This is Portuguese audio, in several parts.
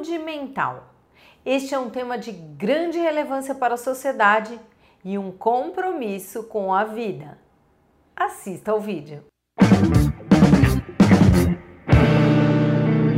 Saúde mental. Este é um tema de grande relevância para a sociedade e um compromisso com a vida. Assista ao vídeo.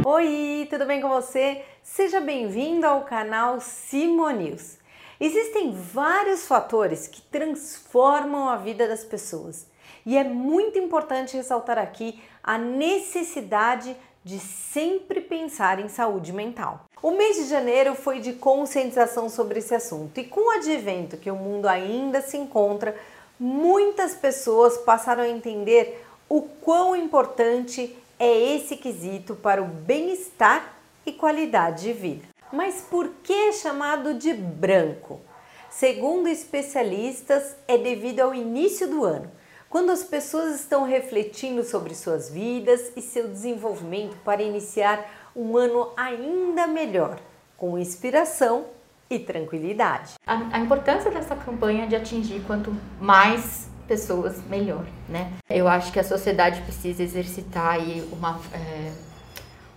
Oi, tudo bem com você? Seja bem-vindo ao canal Simonews. Existem vários fatores que transformam a vida das pessoas e é muito importante ressaltar aqui a necessidade de sempre pensar em saúde mental. O mês de janeiro foi de conscientização sobre esse assunto e com o advento que o mundo ainda se encontra, muitas pessoas passaram a entender o quão importante é esse quesito para o bem-estar e qualidade de vida. Mas por que é chamado de branco? Segundo especialistas, é devido ao início do ano quando as pessoas estão refletindo sobre suas vidas e seu desenvolvimento para iniciar um ano ainda melhor, com inspiração e tranquilidade. A, a importância dessa campanha é de atingir quanto mais pessoas, melhor, né? Eu acho que a sociedade precisa exercitar aí uma, é,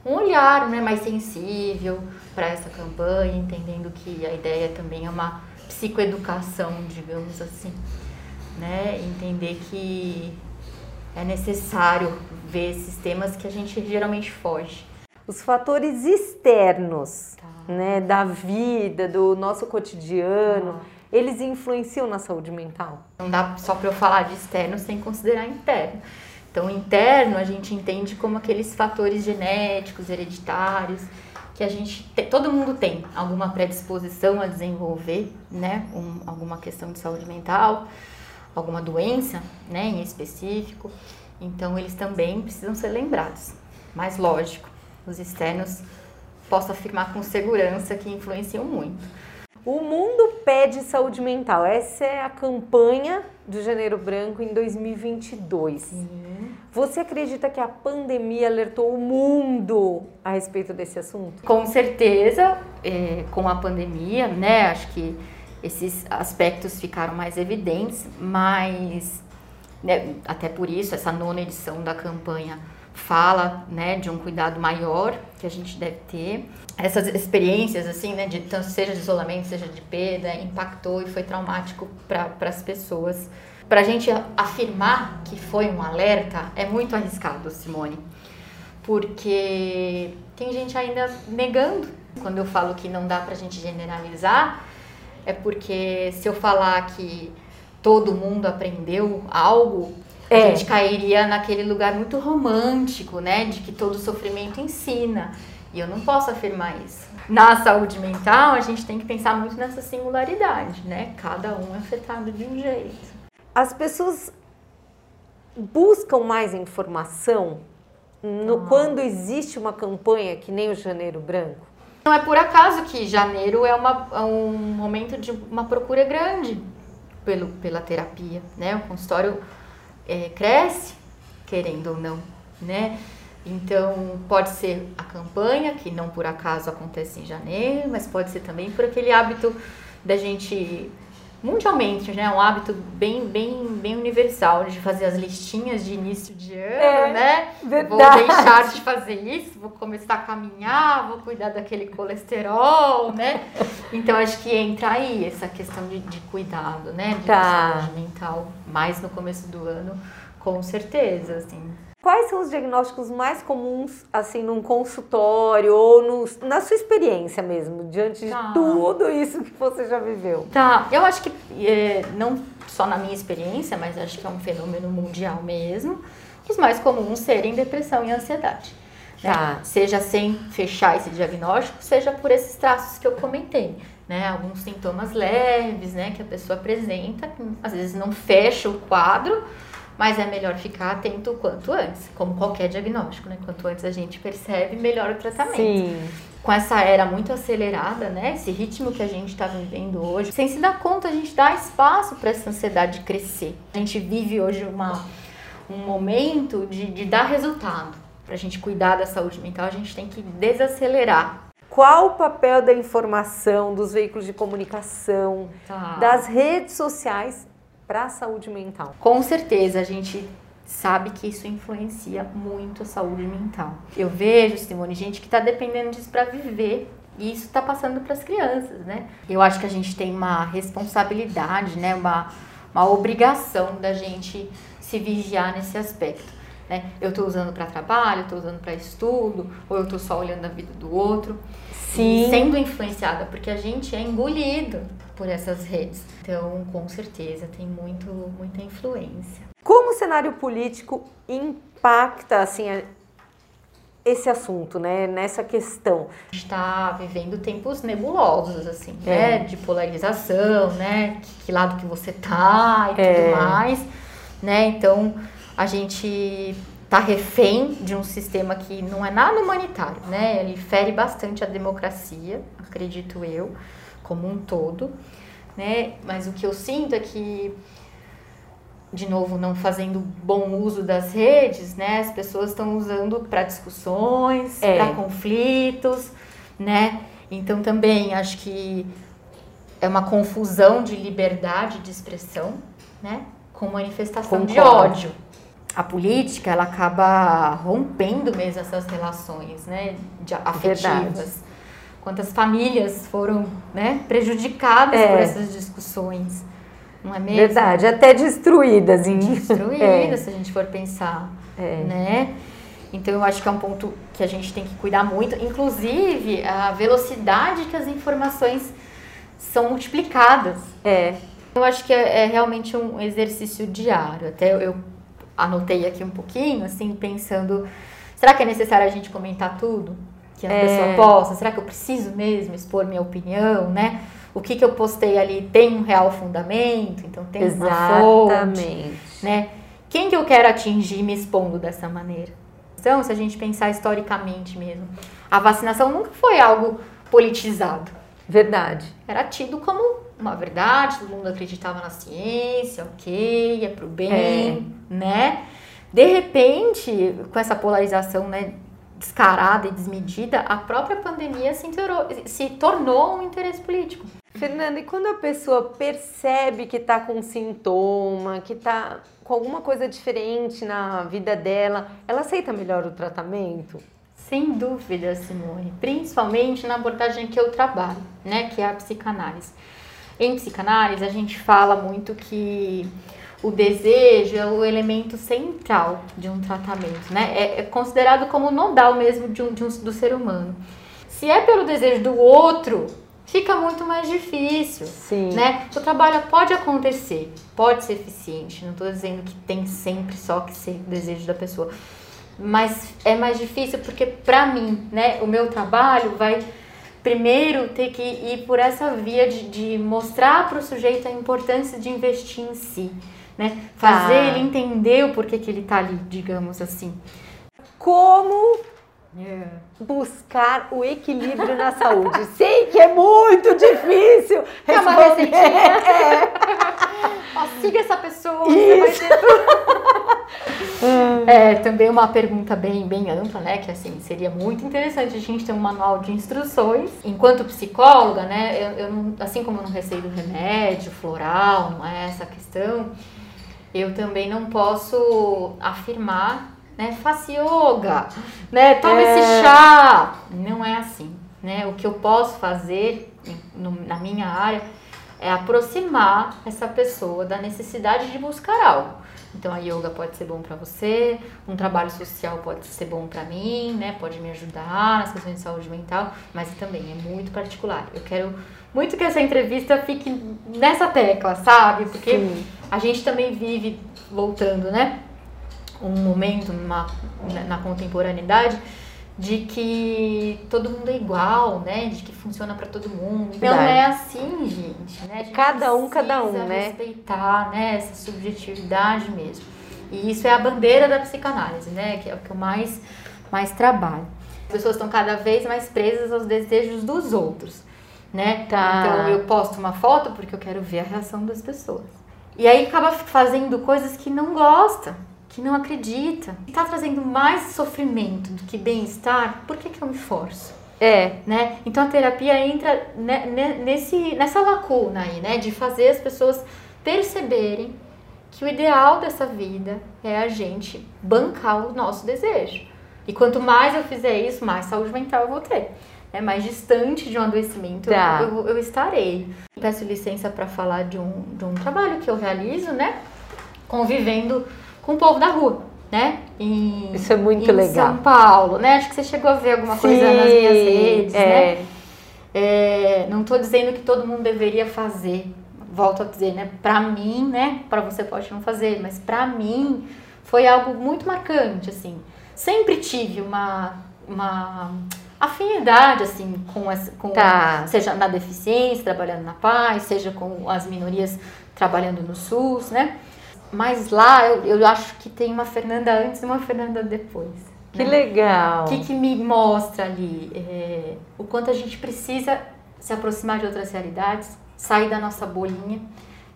um olhar né, mais sensível para essa campanha, entendendo que a ideia também é uma psicoeducação, digamos assim né? Entender que é necessário ver esses temas que a gente geralmente foge. Os fatores externos, tá. né, da vida, do nosso cotidiano, tá. eles influenciam na saúde mental? Não dá só para eu falar de externo sem considerar interno. Então, interno a gente entende como aqueles fatores genéticos, hereditários, que a gente todo mundo tem alguma predisposição a desenvolver, né, um, alguma questão de saúde mental alguma doença, né, em específico. Então eles também precisam ser lembrados. Mas lógico, os externos posso afirmar com segurança que influenciam muito. O mundo pede saúde mental. Essa é a campanha do Janeiro Branco em 2022. Sim. Você acredita que a pandemia alertou o mundo a respeito desse assunto? Com certeza, é, com a pandemia, né? Acho que esses aspectos ficaram mais evidentes, mas né, até por isso essa nona edição da campanha fala né, de um cuidado maior que a gente deve ter. Essas experiências, assim, né, de, seja de isolamento, seja de perda, impactou e foi traumático para as pessoas. Para a gente afirmar que foi um alerta é muito arriscado, Simone, porque tem gente ainda negando. Quando eu falo que não dá para a gente generalizar, é porque se eu falar que todo mundo aprendeu algo, é. a gente cairia naquele lugar muito romântico, né? De que todo sofrimento ensina. E eu não posso afirmar isso. Na saúde mental, a gente tem que pensar muito nessa singularidade, né? Cada um é afetado de um jeito. As pessoas buscam mais informação no, ah. quando existe uma campanha que nem o Janeiro Branco? Não é por acaso que janeiro é, uma, é um momento de uma procura grande pelo, pela terapia, né? O consultório é, cresce, querendo ou não, né? Então, pode ser a campanha, que não por acaso acontece em janeiro, mas pode ser também por aquele hábito da gente mundialmente, né? Um hábito bem, bem, bem universal de fazer as listinhas de início de ano, é, né? Verdade. Vou deixar de fazer isso, vou começar a caminhar, vou cuidar daquele colesterol, né? Então acho que entra aí essa questão de, de cuidado, né? De tá. saúde mental, mais no começo do ano, com certeza, assim. Quais são os diagnósticos mais comuns, assim, num consultório ou no, na sua experiência mesmo, diante tá. de tudo isso que você já viveu? Tá, eu acho que, é, não só na minha experiência, mas acho que é um fenômeno mundial mesmo, os mais comuns serem depressão e ansiedade. Né? Tá. Seja sem fechar esse diagnóstico, seja por esses traços que eu comentei. Né, alguns sintomas leves, né, que a pessoa apresenta, às vezes não fecha o quadro, mas é melhor ficar atento quanto antes, como qualquer diagnóstico, né? Quanto antes a gente percebe, melhor o tratamento. Sim. Com essa era muito acelerada, né? Esse ritmo que a gente está vivendo hoje, sem se dar conta, a gente dá espaço para essa ansiedade crescer. A gente vive hoje uma, um momento de, de dar resultado. Para a gente cuidar da saúde mental, a gente tem que desacelerar qual o papel da informação, dos veículos de comunicação, tá. das redes sociais para a saúde mental? Com certeza, a gente sabe que isso influencia muito a saúde mental. Eu vejo, Simone, gente que está dependendo disso para viver e isso está passando para as crianças, né? Eu acho que a gente tem uma responsabilidade, né? Uma, uma obrigação da gente se vigiar nesse aspecto. Né? Eu estou usando para trabalho, estou usando para estudo, ou eu estou só olhando a vida do outro. Sim. sendo influenciada, porque a gente é engolido por essas redes. Então, com certeza, tem muito, muita influência. Como o cenário político impacta assim esse assunto, né? Nessa questão. está vivendo tempos nebulosos, assim, é. né? De polarização, né? Que, que, lado que você tá e é. tudo mais, né? Então a gente tá refém de um sistema que não é nada humanitário, né? Ele fere bastante a democracia, acredito eu, como um todo, né? Mas o que eu sinto é que de novo, não fazendo bom uso das redes, né? As pessoas estão usando para discussões, é. para conflitos, né? Então também acho que é uma confusão de liberdade de expressão, né? Com manifestação Concordo. de ódio. A política, ela acaba rompendo mesmo essas relações, né? De afetivas. Verdade. Quantas famílias foram né, prejudicadas é. por essas discussões não é mesmo? Verdade, até destruídas. Em... Destruídas, é. se a gente for pensar, é. né? Então eu acho que é um ponto que a gente tem que cuidar muito, inclusive a velocidade que as informações são multiplicadas. É. Eu acho que é, é realmente um exercício diário. Até eu, eu anotei aqui um pouquinho, assim, pensando, será que é necessário a gente comentar tudo que a é. pessoa possa? Será que eu preciso mesmo expor minha opinião, né? o que, que eu postei ali tem um real fundamento, então tem Exatamente. uma fonte, né? Quem que eu quero atingir me expondo dessa maneira? Então, se a gente pensar historicamente mesmo, a vacinação nunca foi algo politizado. Verdade. Era tido como uma verdade, todo mundo acreditava na ciência, ok, é pro bem, é. né? De repente, com essa polarização, né, descarada e desmedida, a própria pandemia se, se tornou um interesse político. Fernanda, e quando a pessoa percebe que está com sintoma, que está com alguma coisa diferente na vida dela, ela aceita melhor o tratamento? Sem dúvida, Simone. Principalmente na abordagem que eu trabalho, né, que é a psicanálise. Em psicanálise, a gente fala muito que o desejo é o elemento central de um tratamento, né? É, é considerado como nodal mesmo de um, de um, do ser humano. Se é pelo desejo do outro, fica muito mais difícil. Sim. Né? O trabalho pode acontecer, pode ser eficiente. Não estou dizendo que tem sempre só que ser o desejo da pessoa. Mas é mais difícil porque, para mim, né, o meu trabalho vai primeiro ter que ir por essa via de, de mostrar para o sujeito a importância de investir em si. Né? Fazer ah. ele entender o porquê que ele está ali, digamos assim. Como Yeah. Buscar o equilíbrio na saúde. Sei que é muito difícil. É uma receitinha. É. Ó, siga essa pessoa, Isso. você vai ter é, também uma pergunta bem, bem ampla, né? Que assim, seria muito interessante a gente ter um manual de instruções. Enquanto psicóloga, né? Eu, eu não, assim como eu não receito remédio floral, não é essa questão, eu também não posso afirmar né? Faça yoga, né? Tome é... esse chá. Não é assim, né? O que eu posso fazer na minha área é aproximar essa pessoa da necessidade de buscar algo. Então a yoga pode ser bom para você, um trabalho social pode ser bom para mim, né? Pode me ajudar nas questões de saúde mental, mas também é muito particular. Eu quero muito que essa entrevista fique nessa tecla, sabe? Porque Sim. A gente também vive voltando, né? um momento numa, na contemporaneidade de que todo mundo é igual, né? De que funciona para todo mundo. Não é assim, gente, né? Gente cada um, cada um, né? respeitar, né? Essa subjetividade mesmo. E isso é a bandeira da psicanálise, né? Que é o que eu mais, mais trabalho. As pessoas estão cada vez mais presas aos desejos dos outros, né? Tá. Então eu posto uma foto porque eu quero ver a reação das pessoas. E aí acaba fazendo coisas que não gosta que não acredita, está trazendo mais sofrimento do que bem-estar, por que, que eu me forço? É. Né? Então a terapia entra nesse, nessa lacuna aí, né? De fazer as pessoas perceberem que o ideal dessa vida é a gente bancar o nosso desejo. E quanto mais eu fizer isso, mais saúde mental eu vou ter. É mais distante de um adoecimento tá. eu, eu, estarei. Peço licença para falar de um, de um trabalho que eu realizo, né? Convivendo com o povo da rua, né? Em, Isso é muito em legal. São Paulo, né? Acho que você chegou a ver alguma Sim, coisa nas minhas redes, é. né? É, não estou dizendo que todo mundo deveria fazer, volto a dizer, né? Para mim, né? Para você pode não fazer, mas para mim foi algo muito marcante, assim. Sempre tive uma, uma afinidade, assim, com, essa, com tá. seja na deficiência, trabalhando na paz, seja com as minorias trabalhando no SUS, né? Mas lá eu, eu acho que tem uma Fernanda antes e uma Fernanda depois. Que né? legal! O que, que me mostra ali? É, o quanto a gente precisa se aproximar de outras realidades, sair da nossa bolinha,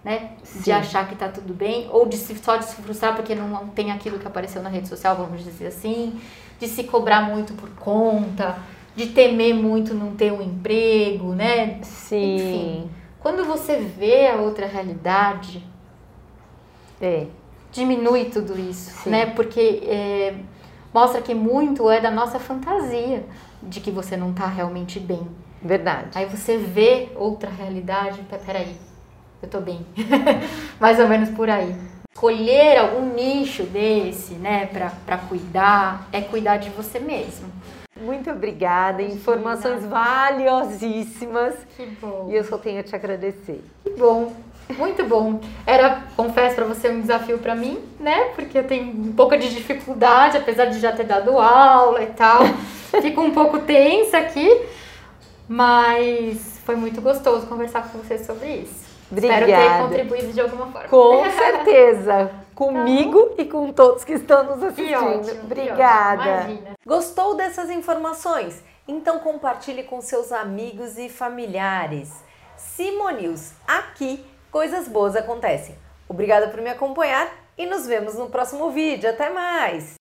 né? Sim. De achar que tá tudo bem, ou de se, só de se frustrar porque não tem aquilo que apareceu na rede social, vamos dizer assim, de se cobrar muito por conta, de temer muito não ter um emprego, né? Sim. Enfim, quando você vê a outra realidade, é. diminui tudo isso, Sim. né? Porque é, mostra que muito é da nossa fantasia de que você não tá realmente bem. Verdade. Aí você vê outra realidade, peraí, eu tô bem. Mais ou menos por aí. Escolher algum nicho desse, né, pra cuidar, é cuidar de você mesmo. Muito obrigada, informações valiosíssimas. Que bom. E eu só tenho a te agradecer. Que bom. Muito bom. Era, confesso para você, um desafio para mim, né? Porque eu tenho um pouco de dificuldade, apesar de já ter dado aula e tal. Fico um pouco tensa aqui, mas foi muito gostoso conversar com você sobre isso. Obrigada. Espero ter contribuído de alguma forma. Com certeza. Comigo e com todos que estão nos assistindo. ótimo, Obrigada. Gostou dessas informações? Então compartilhe com seus amigos e familiares. Simonius, aqui coisas boas acontecem. Obrigada por me acompanhar e nos vemos no próximo vídeo. Até mais!